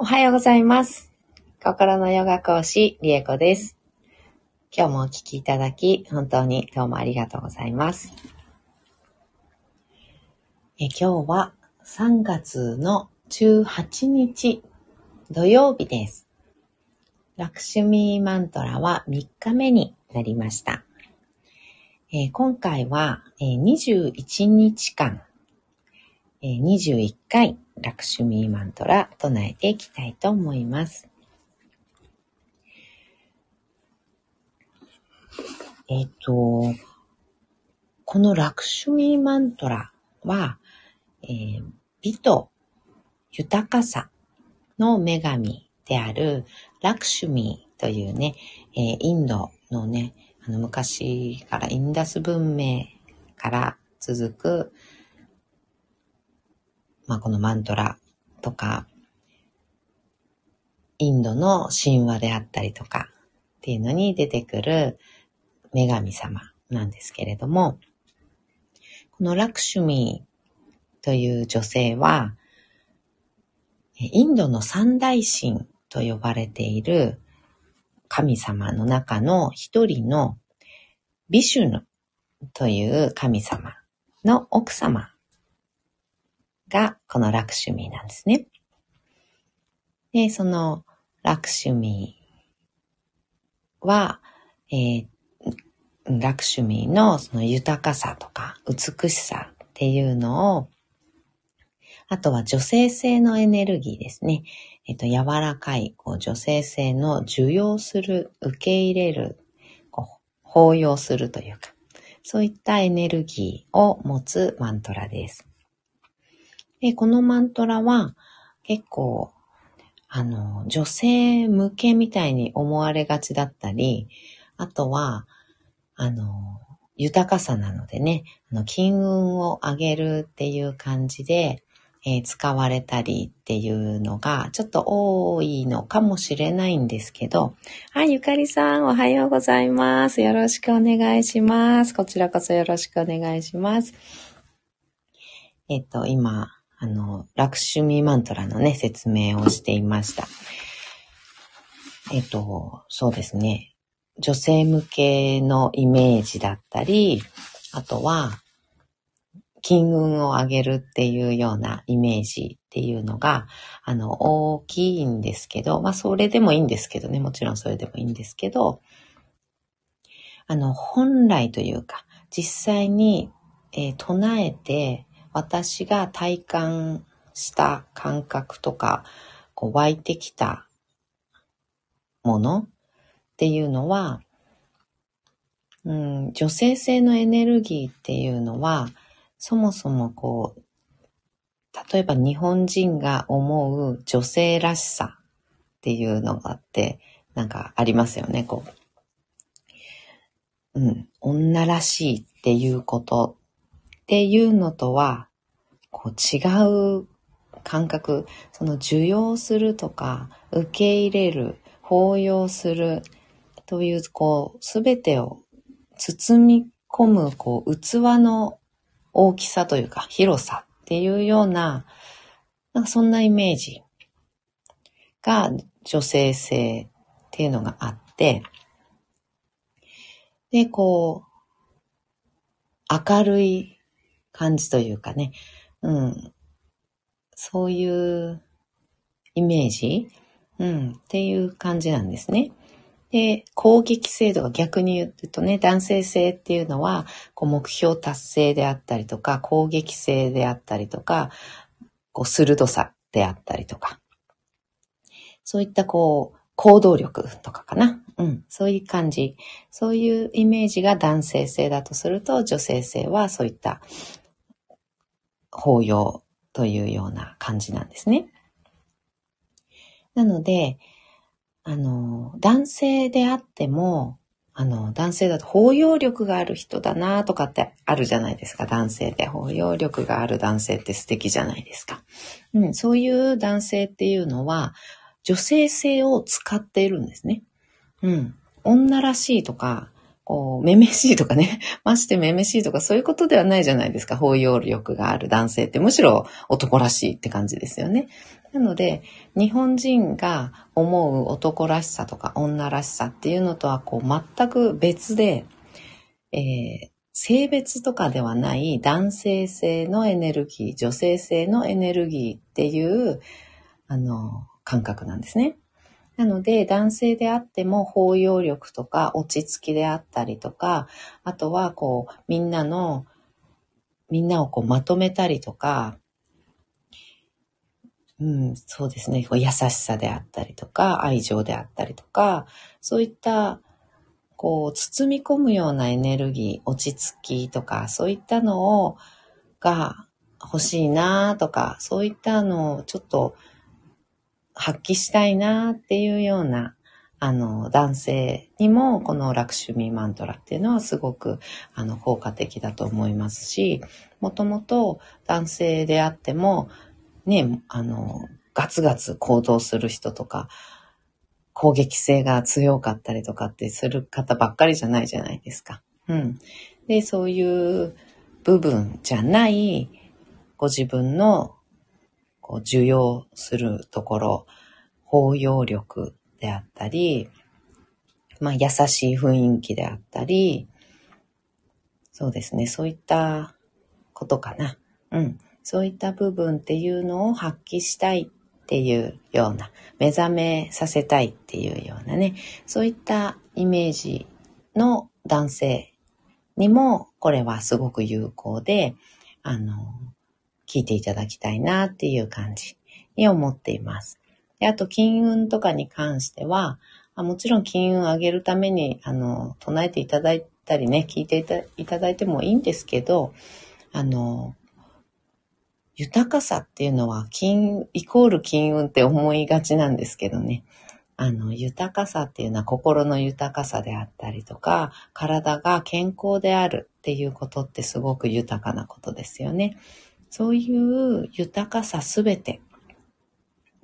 おはようございます。心のヨガ講師、リエコです。今日もお聞きいただき、本当にどうもありがとうございます。え今日は3月の18日土曜日です。ラクシュミーマントラは3日目になりました。え今回は、えー21日間、21回ラクシュミーマントラ唱えていきたいと思います。えっ、と、このラクシュミーマントラは、えー美と豊かさの女神であるラクシュミーというね、えーインドのね、あの昔からインダス文明から続く、まあ、このマントラとか、インドの神話であったりとかっていうのに出てくる女神様なんですけれども、このラクシュミーという女性は、インドの三大神と呼ばれている神様の中の一人のビシュヌという神様の奥様がこのラクシュミーなんですね。で、そのラクシュミーは、えーラクシュミーのその豊かさとか美しさっていうのを、あとは女性性のエネルギーですね。えっ、と、柔らかい、こう、女性性の受容する、受け入れる、こう、包容するというか、そういったエネルギーを持つマントラです。で、このマントラは結構、あの、女性向けみたいに思われがちだったり、あとは、あの、豊かさなのでね、あの金運を上げるっていう感じで、えー使われたりっていうのがちょっと多いのかもしれないんですけど、はい、ゆかりさんおはようございます。よろしくお願いします。こちらこそよろしくお願いします。えっと、今、あの、ラクシュミーマントラのね、説明をしていました。えっと、そうですね。女性向けのイメージだったり、あとは、金運を上げるっていうようなイメージっていうのが、あの、大きいんですけど、まあ、それでもいいんですけどね、もちろんそれでもいいんですけど、あの、本来というか、実際に、えー唱えて、私が体感した感覚とか、こう湧いてきたものっていうのは、うん、女性性のエネルギーっていうのは、そもそもこう、例えば日本人が思う女性らしさっていうのがあって、なんかありますよね、こう。うん、女らしいっていうことっていうのとは、こう違う感覚、その受容するとか、受け入れる、包容するという、こう、すべてを包み込む、こう、器の大きさというか、広さっていうような、なんかそんなイメージが女性性っていうのがあって、で、こう、明るい感じというかね、うん、そういうイメージ、うん、っていう感じなんですね。で、攻撃性とか逆に言うとね、男性性っていうのは、こう目標達成であったりとか、攻撃性であったりとか、こう鋭さであったりとか、そういったこう、行動力とかかな。うん、そういう感じ。そういうイメージが男性性だとすると、女性性はそういった包容というような感じなんですね。なので、あの、男性であっても、あの、男性だと包容力がある人だなとかってあるじゃないですか、男性で。包容力がある男性って素敵じゃないですか。うん、そういう男性っていうのは、女性性を使っているんですね。うん。女らしいとか、こう、めめしいとかね、ましてめめしいとかそういうことではないじゃないですか。包容力がある男性ってむしろ男らしいって感じですよね。なので、日本人が思う男らしさとか女らしさっていうのとはこう全く別で、えー、性別とかではない男性性のエネルギー、女性性のエネルギーっていう、あの、感覚なんですね。なので、男性であっても包容力とか落ち着きであったりとか、あとはこう、みんなの、みんなをこうまとめたりとか、うん、そうですね、こう優しさであったりとか、愛情であったりとか、そういった、こう、包み込むようなエネルギー、落ち着きとか、そういったのを、が欲しいなとか、そういったのをちょっと発揮したいなっていうような、あの、男性にも、このラクシュミーマントラっていうのはすごく、あの、効果的だと思いますし、もともと男性であっても、ね、あの、ガツガツ行動する人とか、攻撃性が強かったりとかってする方ばっかりじゃないじゃないですか。うん。で、そういう部分じゃない、ご自分のこう受容するところ、包容力であったり、まあ優しい雰囲気であったり、そうですね、そういったことかな。うん。そういった部分っていうのを発揮したいっていうような、目覚めさせたいっていうようなね、そういったイメージの男性にも、これはすごく有効で、あの、聞いていただきたいなっていう感じに思っています。であと、金運とかに関しては、もちろん金運を上げるために、あの、唱えていただいたりね、聞いていただいてもいいんですけど、あの、豊かさっていうのは金、イコール金運って思いがちなんですけどね。あの、豊かさっていうのは心の豊かさであったりとか、体が健康であるっていうことってすごく豊かなことですよね。そういう豊かさすべて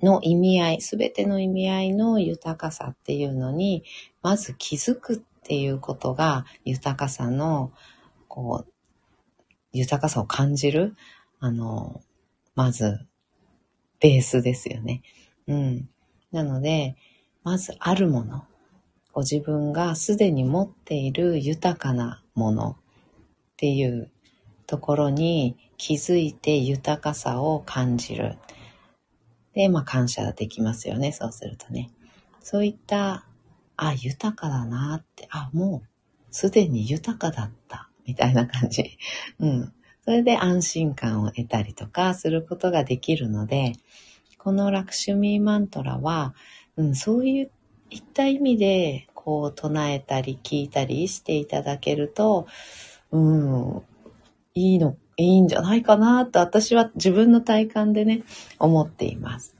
の意味合い、すべての意味合いの豊かさっていうのに、まず気づくっていうことが豊かさの、こう、豊かさを感じる、あの、まず、ベースですよね。うん。なので、まずあるもの、ご自分がすでに持っている豊かなものっていうところに気づいて豊かさを感じる。で、まあ感謝できますよね。そうするとね。そういった、あ、豊かだなって、あ、もうすでに豊かだった。みたいな感じ。うん。それで安心感を得たりとかすることができるので、このラクシュミーマントラは、うん、そういった意味で、こう唱えたり聞いたりしていただけると、うん、いいのいいんじゃないかなと私は自分の体感でね、思っています。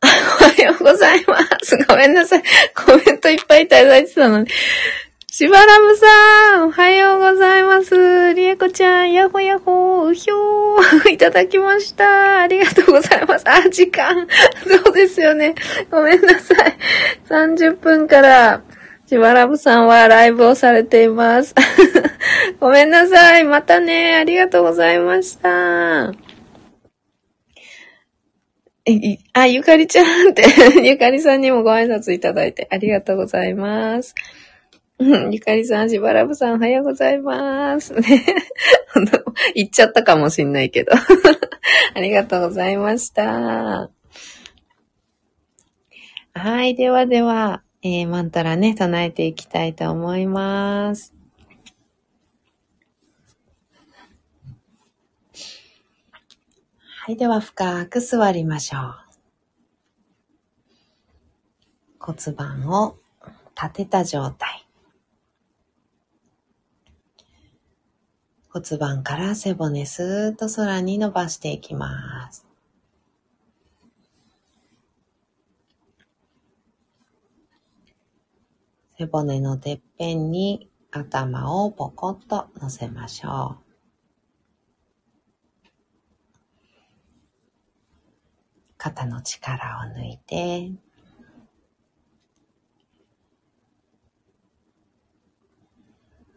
おはようございます。ごめんなさい。コメントいっぱいいただいてたのに。しばらぶさん、おはようございます。りえこちゃん、やほやほう、うひょー、いただきました。ありがとうございます。あ、時間。そうですよね。ごめんなさい。30分からしばらぶさんはライブをされています。ごめんなさい。またね。ありがとうございました。あ、ゆかりちゃんって、ゆかりさんにもご挨拶いただいてありがとうございます。ゆかりさん、しばらぶさん、おはようございます。ね。言っちゃったかもしんないけど。ありがとうございました。はい、ではでは。えー、マンタラね、唱えていきたいと思います。はい、では深く座りましょう。骨盤を立てた状態。骨盤から背骨スーッと空に伸ばしていきます。背骨のてっぺんに頭をポコッと乗せましょう。肩の力を抜いて、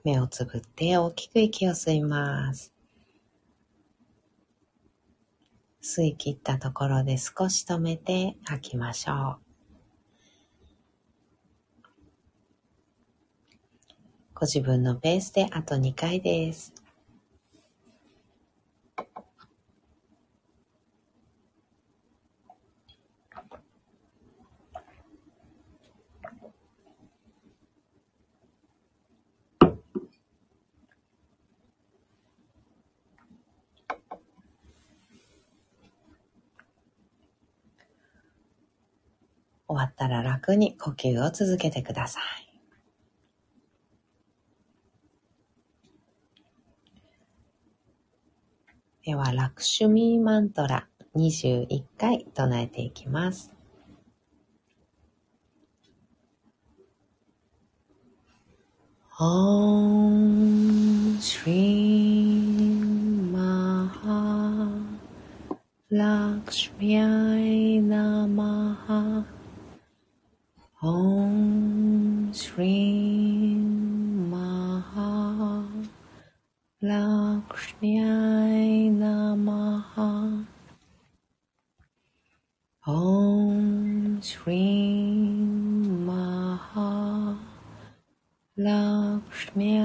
目をつぶって大きく息を吸います。吸い切ったところで少し止めて吐きましょう。ご自分のペースであと2回です。終わったら楽に呼吸を続けてください。では、ラクシュミーマントラ21回唱えていきます。オンシリーマハラクシュミアイナマハオンシリーマハ Lakshmi Namaha. Om Shri Maha. Lakshmi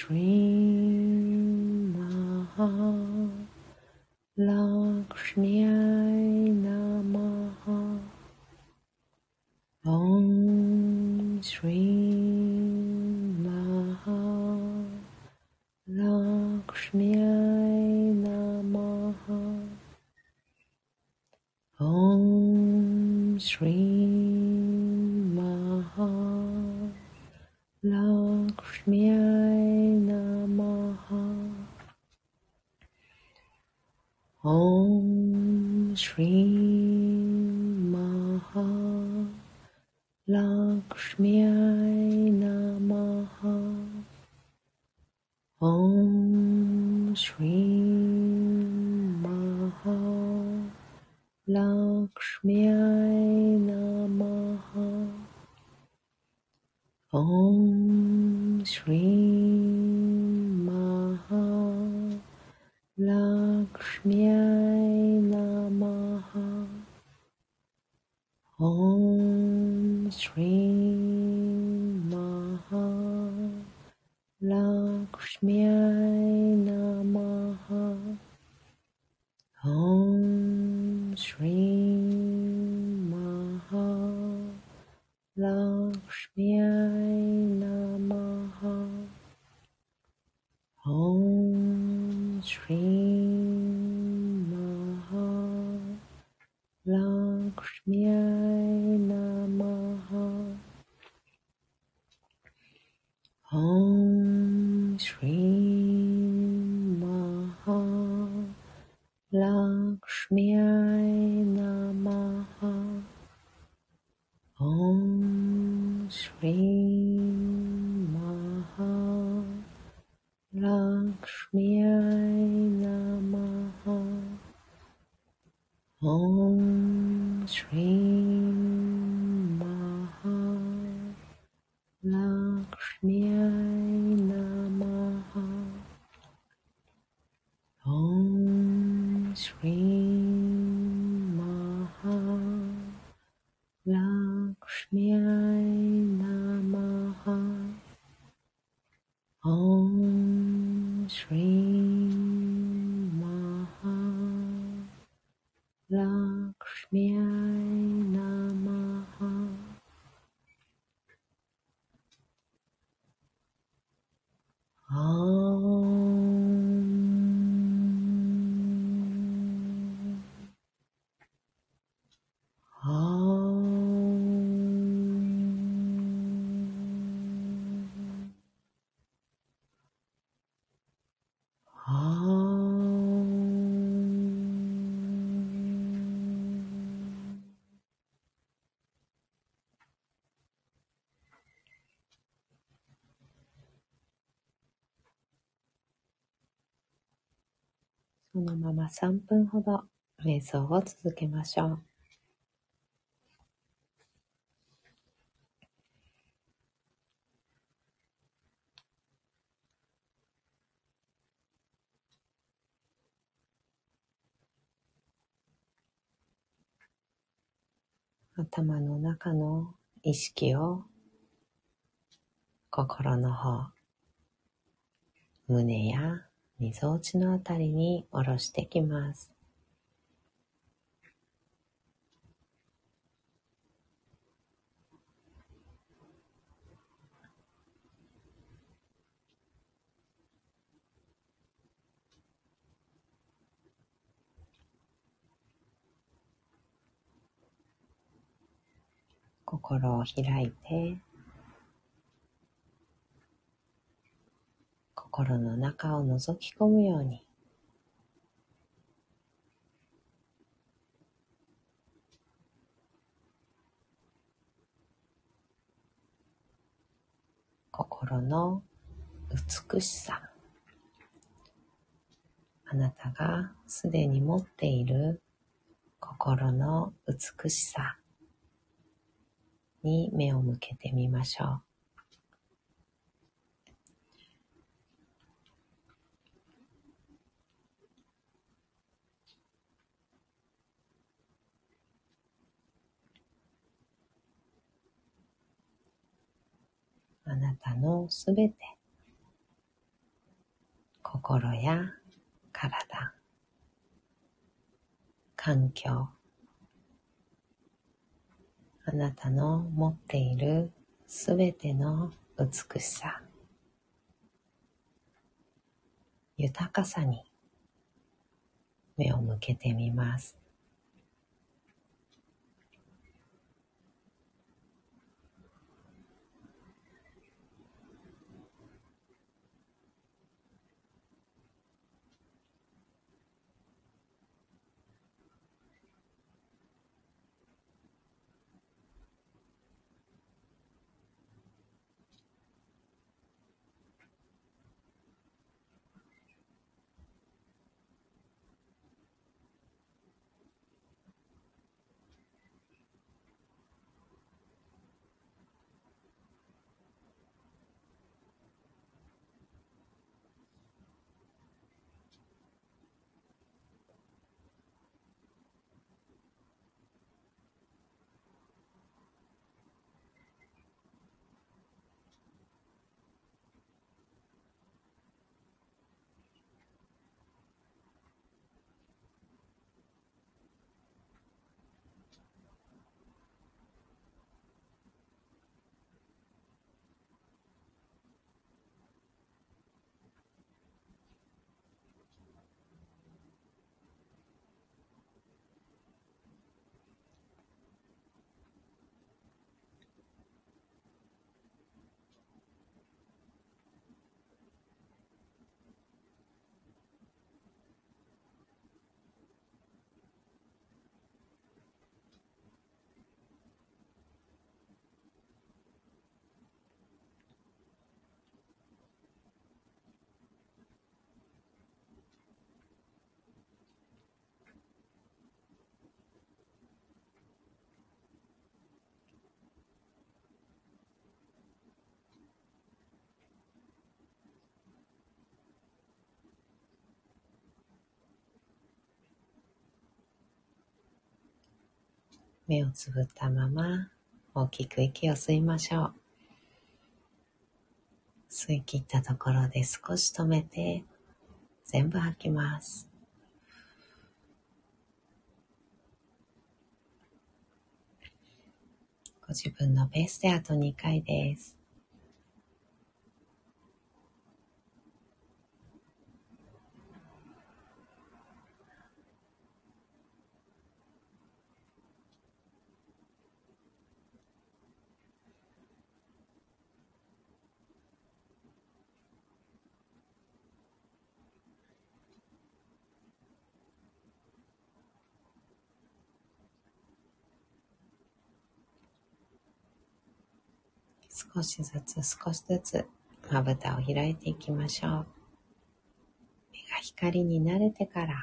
Shri Maha Lakshmi Namaha Om Shri Maha Lakshmi Om Shri Schmerz. 3分ほど瞑想を続けましょう。頭の中の意識を心の方、胸やみぞおちのあたりに下ろしてきます。心を開いて心の中を覗き込むように心の美しさあなたがすでに持っている心の美しさに目を向けてみましょう。あなたのすべて、心や体、環境、あなたの持っているすべての美しさ、豊かさに目を向けてみます。目をつぶったまま大きく息を吸いましょう。吸い切ったところで少し止めて全部吐きます。ご自分のペースであと2回です。少しずつ少しずつまぶたを開いていきましょう。目が光に慣れてから、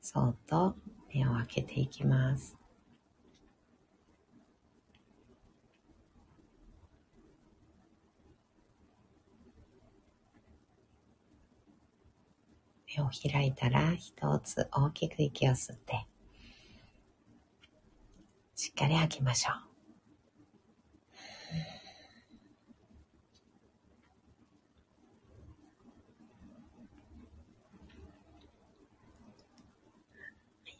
そっと目を開けていきます。目を開いたら一つ大きく息を吸って、しっかり吐きましょう。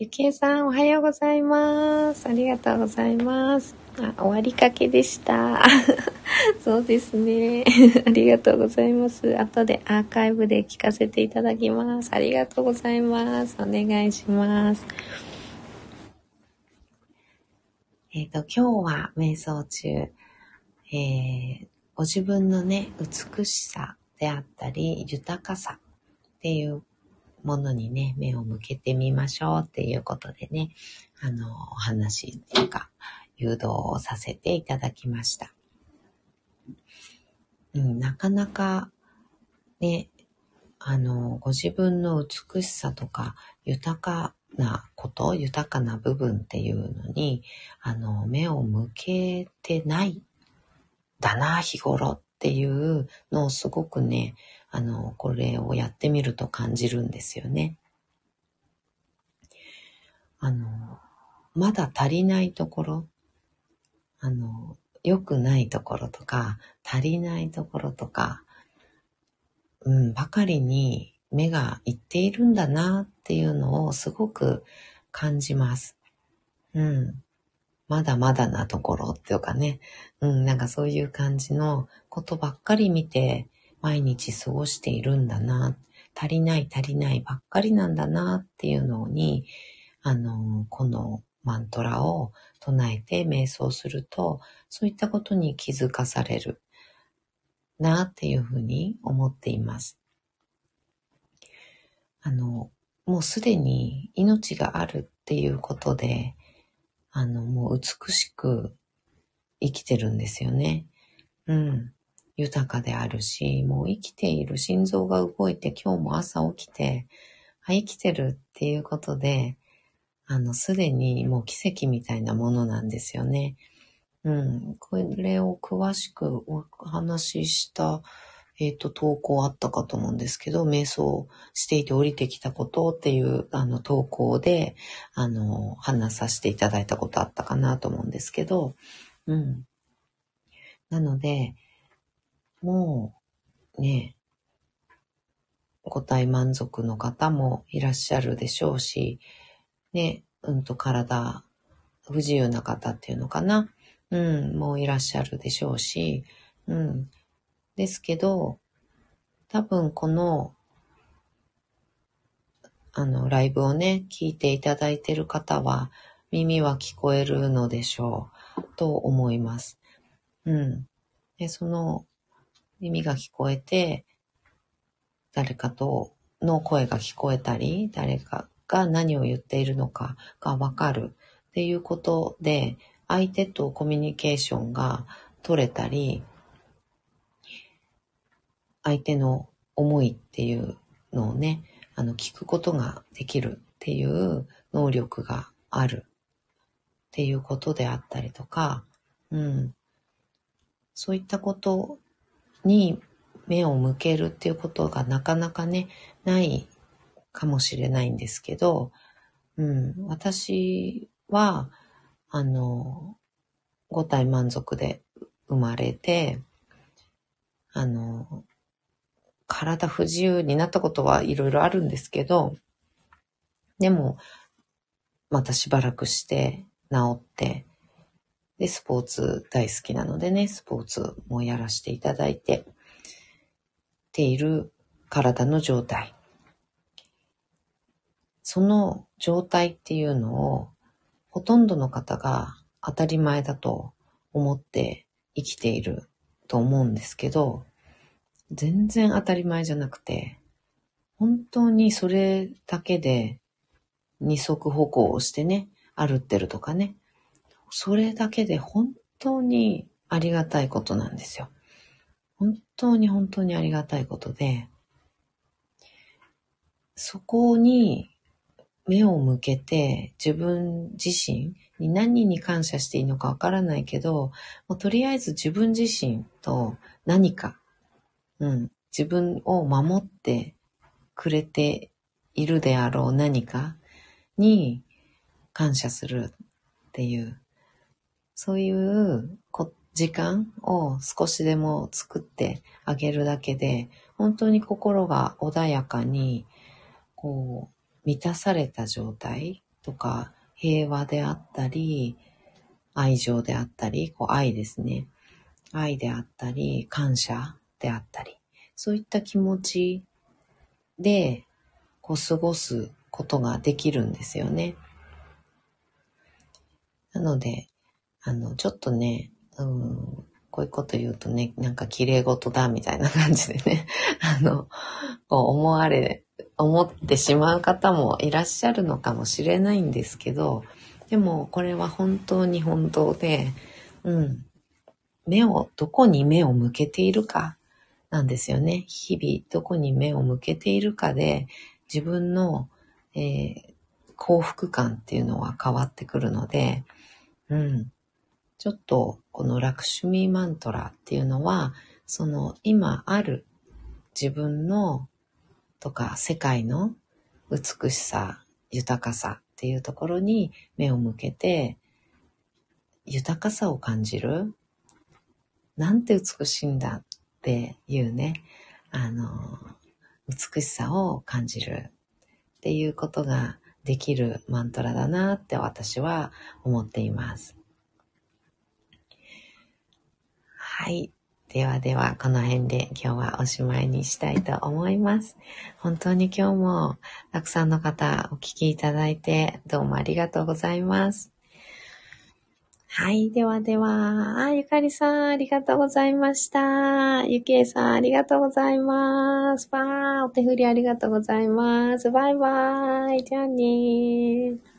ゆきえさん、おはようございます。ありがとうございます。あ、終わりかけでした。そうですね。ありがとうございます。後でアーカイブで聞かせていただきます。ありがとうございます。お願いします。えっ、ー、と、今日は瞑想中、えー、ご自分のね、美しさであったり、豊かさっていうものにね、目を向けてみましょうっていうことでね、あの、お話とか誘導をさせていただきました。うん、なかなかね、あの、ご自分の美しさとか豊かなこと、豊かな部分っていうのに、あの、目を向けてないだな、日頃っていうのをすごくね、あの、これをやってみると感じるんですよね。あの、まだ足りないところ、あの、良くないところとか、足りないところとか、うん、ばかりに目がいっているんだなっていうのをすごく感じます。うん。まだまだなところっていうかね、うん、なんかそういう感じのことばっかり見て、毎日過ごしているんだな、足りない足りないばっかりなんだなっていうのに、あの、このマントラを唱えて瞑想すると、そういったことに気づかされるなっていうふうに思っています。あの、もうすでに命があるっていうことで、あの、もう美しく生きてるんですよね。うん。豊かであるし、もう生きている心臓が動いて今日も朝起きて、あ、生きてるっていうことで、あの、すでにもう奇跡みたいなものなんですよね。うん。これを詳しくお話しした、えっ、ー、と、投稿あったかと思うんですけど、瞑想していて降りてきたことっていう、あの、投稿で、あの、話させていただいたことあったかなと思うんですけど、うん。なので、もうね、ご体満足の方もいらっしゃるでしょうし、ね、うんと体不自由な方っていうのかな。うん、もういらっしゃるでしょうし、うん。ですけど、多分この、あの、ライブをね、聞いていただいている方は、耳は聞こえるのでしょう、と思います。うん。で、その、耳が聞こえて、誰かとの声が聞こえたり、誰かが何を言っているのかがわかるっていうことで、相手とコミュニケーションが取れたり、相手の思いっていうのをね、あの、聞くことができるっていう能力があるっていうことであったりとか、うん。そういったことに目を向けるっていうことがなかなかね、ないかもしれないんですけど、うん、私は、あの、五体満足で生まれて、あの、体不自由になったことはいろいろあるんですけど、でも、またしばらくして治って、で、スポーツ大好きなのでね、スポーツもやらせていただいて、ている体の状態。その状態っていうのを、ほとんどの方が当たり前だと思って生きていると思うんですけど、全然当たり前じゃなくて、本当にそれだけで二足歩行をしてね、歩ってるとかね、それだけで本当にありがたいことなんですよ。本当に本当にありがたいことで、そこに目を向けて自分自身に何に感謝していいのかわからないけど、もうとりあえず自分自身と何か、うん、自分を守ってくれているであろう何かに感謝するっていう、そういう時間を少しでも作ってあげるだけで、本当に心が穏やかに、こう、満たされた状態とか、平和であったり、愛情であったり、こう愛ですね。愛であったり、感謝であったり、そういった気持ちで、こう過ごすことができるんですよね。なので、あの、ちょっとね、うん、こういうこと言うとね、なんか綺麗事だみたいな感じでね、あの、こう思われ思ってしまう方もいらっしゃるのかもしれないんですけど、でもこれは本当に本当で、うん。目を、どこに目を向けているかなんですよね。日々どこに目を向けているかで自分の、えー、幸福感っていうのは変わってくるので、うん。ちょっとこのラクシュミーマントラっていうのは、その今ある自分のとか世界の美しさ、豊かさっていうところに目を向けて、豊かさを感じる。なんて美しいんだっていうね、あの、美しさを感じるっていうことができるマントラだなって私は思っています。はい。ではでは、この辺で今日はおしまいにしたいと思います。本当に今日もたくさんの方お聞きいただいてどうもありがとうございます。はい。ではでは、あ、ゆかりさん、ありがとうございました。ゆきえさん、ありがとうございます。ばー、お手振りありがとうございます。バイバーイ。じゃあねー。